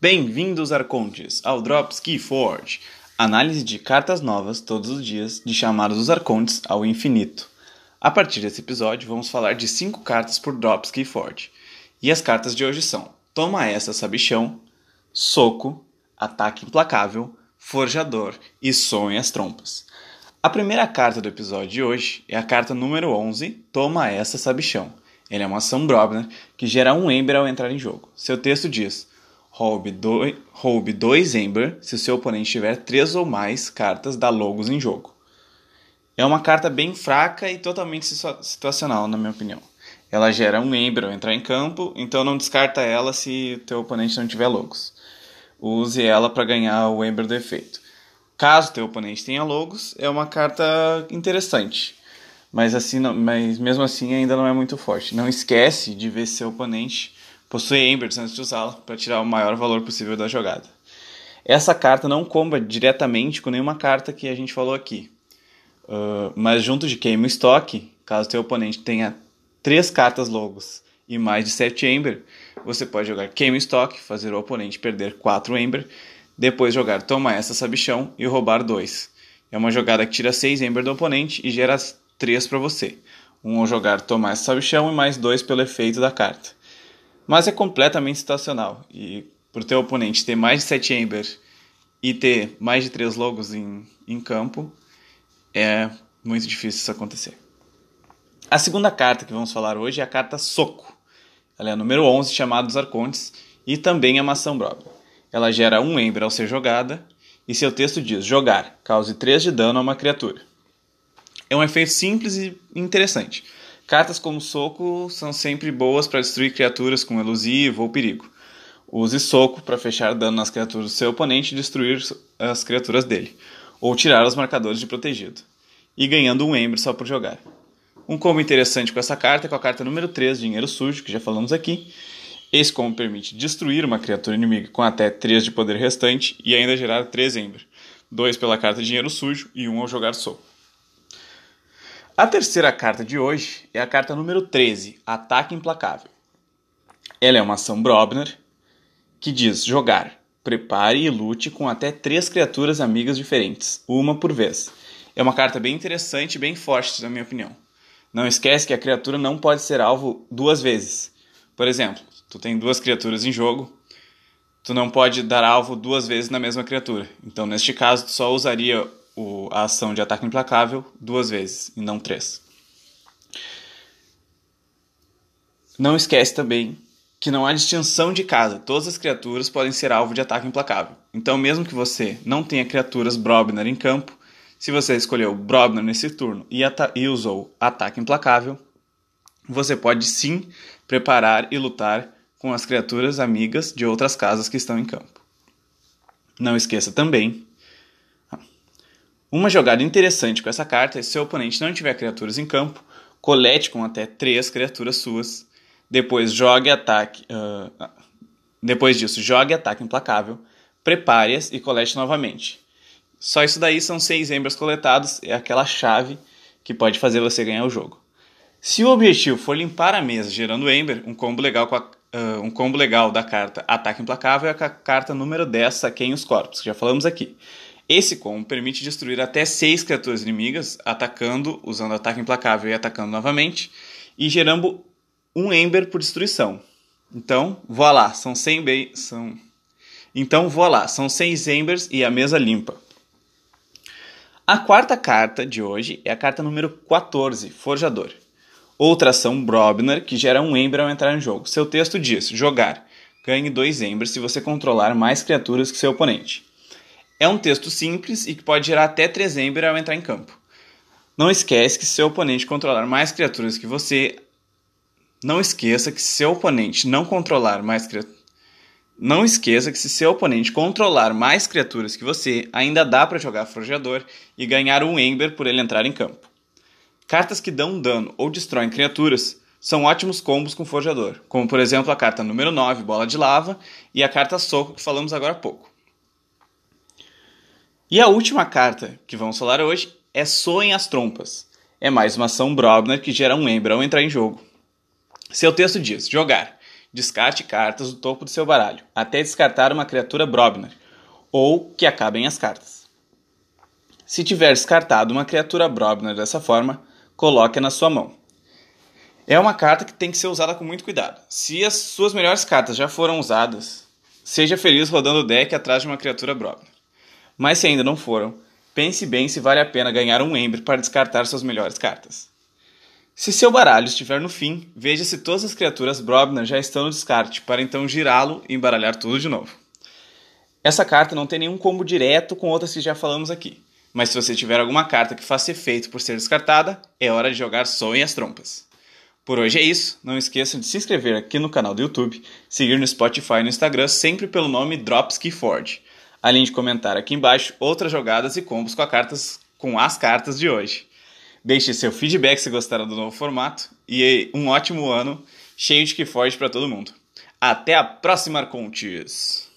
Bem-vindos, Arcontes, ao Drops Keyforge, análise de cartas novas todos os dias de chamados dos Arcontes ao infinito. A partir desse episódio, vamos falar de 5 cartas por Drops Keyforge. E as cartas de hoje são Toma Essa Sabichão, Soco, Ataque Implacável, Forjador e Sonhe as Trompas. A primeira carta do episódio de hoje é a carta número 11, Toma Essa Sabichão. Ele é uma ação Brobner que gera um Ember ao entrar em jogo. Seu texto diz Roube, do, roube dois Ember se o seu oponente tiver três ou mais cartas da Logos em jogo. É uma carta bem fraca e totalmente situacional, na minha opinião. Ela gera um Ember ao entrar em campo, então não descarta ela se teu oponente não tiver Logos. Use ela para ganhar o Ember do efeito. Caso teu oponente tenha Logos, é uma carta interessante. Mas, assim, mas mesmo assim ainda não é muito forte. Não esquece de ver se seu oponente possui Embers antes de usá-la para tirar o maior valor possível da jogada. Essa carta não comba diretamente com nenhuma carta que a gente falou aqui. Uh, mas junto de queima estoque, caso teu oponente tenha três cartas logos e mais de 7 Ember, você pode jogar queima estoque, fazer o oponente perder 4 Ember, depois jogar toma essa sabichão e roubar 2. É uma jogada que tira 6 Ember do oponente e gera 3 para você. Um ao jogar tomar essa sabichão e mais 2 pelo efeito da carta mas é completamente situacional. E por teu oponente ter mais de 7 Ember e ter mais de 3 logos em, em campo, é muito difícil isso acontecer. A segunda carta que vamos falar hoje é a carta Soco. Ela é a número 11, chamada dos Arcontes, e também é uma ação. Ela gera um Ember ao ser jogada, e seu texto diz: jogar, cause 3 de dano a uma criatura. É um efeito simples e interessante. Cartas como Soco são sempre boas para destruir criaturas com elusivo ou perigo. Use Soco para fechar dano nas criaturas do seu oponente e destruir as criaturas dele, ou tirar os marcadores de protegido, e ganhando um Ember só por jogar. Um combo interessante com essa carta é com a carta número 3, Dinheiro Sujo, que já falamos aqui. Esse combo permite destruir uma criatura inimiga com até 3 de poder restante e ainda gerar 3 Ember, 2 pela carta Dinheiro Sujo e 1 ao jogar Soco. A terceira carta de hoje é a carta número 13, Ataque Implacável. Ela é uma ação Brobner que diz jogar, prepare e lute com até três criaturas amigas diferentes, uma por vez. É uma carta bem interessante e bem forte, na minha opinião. Não esquece que a criatura não pode ser alvo duas vezes. Por exemplo, tu tem duas criaturas em jogo, tu não pode dar alvo duas vezes na mesma criatura. Então, neste caso, tu só usaria o, a ação de ataque implacável duas vezes e não três. Não esquece também que não há distinção de casa, todas as criaturas podem ser alvo de ataque implacável. Então, mesmo que você não tenha criaturas Brobner em campo, se você escolheu Brobner nesse turno e, e usou ataque implacável, você pode sim preparar e lutar com as criaturas amigas de outras casas que estão em campo. Não esqueça também uma jogada interessante com essa carta é se seu oponente não tiver criaturas em campo, colete com até três criaturas suas, depois jogue ataque. Uh, depois disso, jogue ataque implacável, prepare-as e colete novamente. Só isso daí são seis embers coletados, é aquela chave que pode fazer você ganhar o jogo. Se o objetivo for limpar a mesa gerando Ember, um combo legal, a, uh, um combo legal da carta Ataque Implacável é a carta número 10, Saqueiem os Corpos, que já falamos aqui. Esse combo permite destruir até 6 criaturas inimigas, atacando, usando ataque implacável e atacando novamente, e gerando um Ember por destruição. Então, voa lá, são 100 be são Então, voa lá, são 6 Embers e a mesa limpa. A quarta carta de hoje é a carta número 14, Forjador. Outra ação Brobner que gera um Ember ao entrar em jogo. Seu texto diz: jogar. Ganhe 2 Embers se você controlar mais criaturas que seu oponente. É um texto simples e que pode gerar até 3 Ember ao entrar em campo. Não esquece que se seu oponente controlar mais criaturas que você, não esqueça que se seu oponente não controlar mais criaturas, não esqueça que se seu oponente controlar mais criaturas que você, ainda dá para jogar Forjador e ganhar um Ember por ele entrar em campo. Cartas que dão dano ou destroem criaturas são ótimos combos com Forjador, como por exemplo a carta número 9, Bola de Lava, e a carta Soco que falamos agora há pouco. E a última carta que vamos falar hoje é Soem as Trompas. É mais uma ação Brobner que gera um Ember ao entrar em jogo. Seu texto diz: jogar. Descarte cartas do topo do seu baralho, até descartar uma criatura Brobner, ou que acabem as cartas. Se tiver descartado uma criatura Brobner dessa forma, coloque-a na sua mão. É uma carta que tem que ser usada com muito cuidado. Se as suas melhores cartas já foram usadas, seja feliz rodando o deck atrás de uma criatura Brobner. Mas se ainda não foram, pense bem se vale a pena ganhar um Ember para descartar suas melhores cartas. Se seu baralho estiver no fim, veja se todas as criaturas Brobner já estão no descarte, para então girá-lo e embaralhar tudo de novo. Essa carta não tem nenhum combo direto com outras que já falamos aqui, mas se você tiver alguma carta que faça efeito por ser descartada, é hora de jogar Som as Trompas. Por hoje é isso. Não esqueçam de se inscrever aqui no canal do YouTube, seguir no Spotify e no Instagram sempre pelo nome Forge, além de comentar aqui embaixo outras jogadas e combos com, cartas, com as cartas de hoje. Deixe seu feedback se gostaram do novo formato e um ótimo ano cheio de Keyforge para todo mundo. Até a próxima, Arcontes!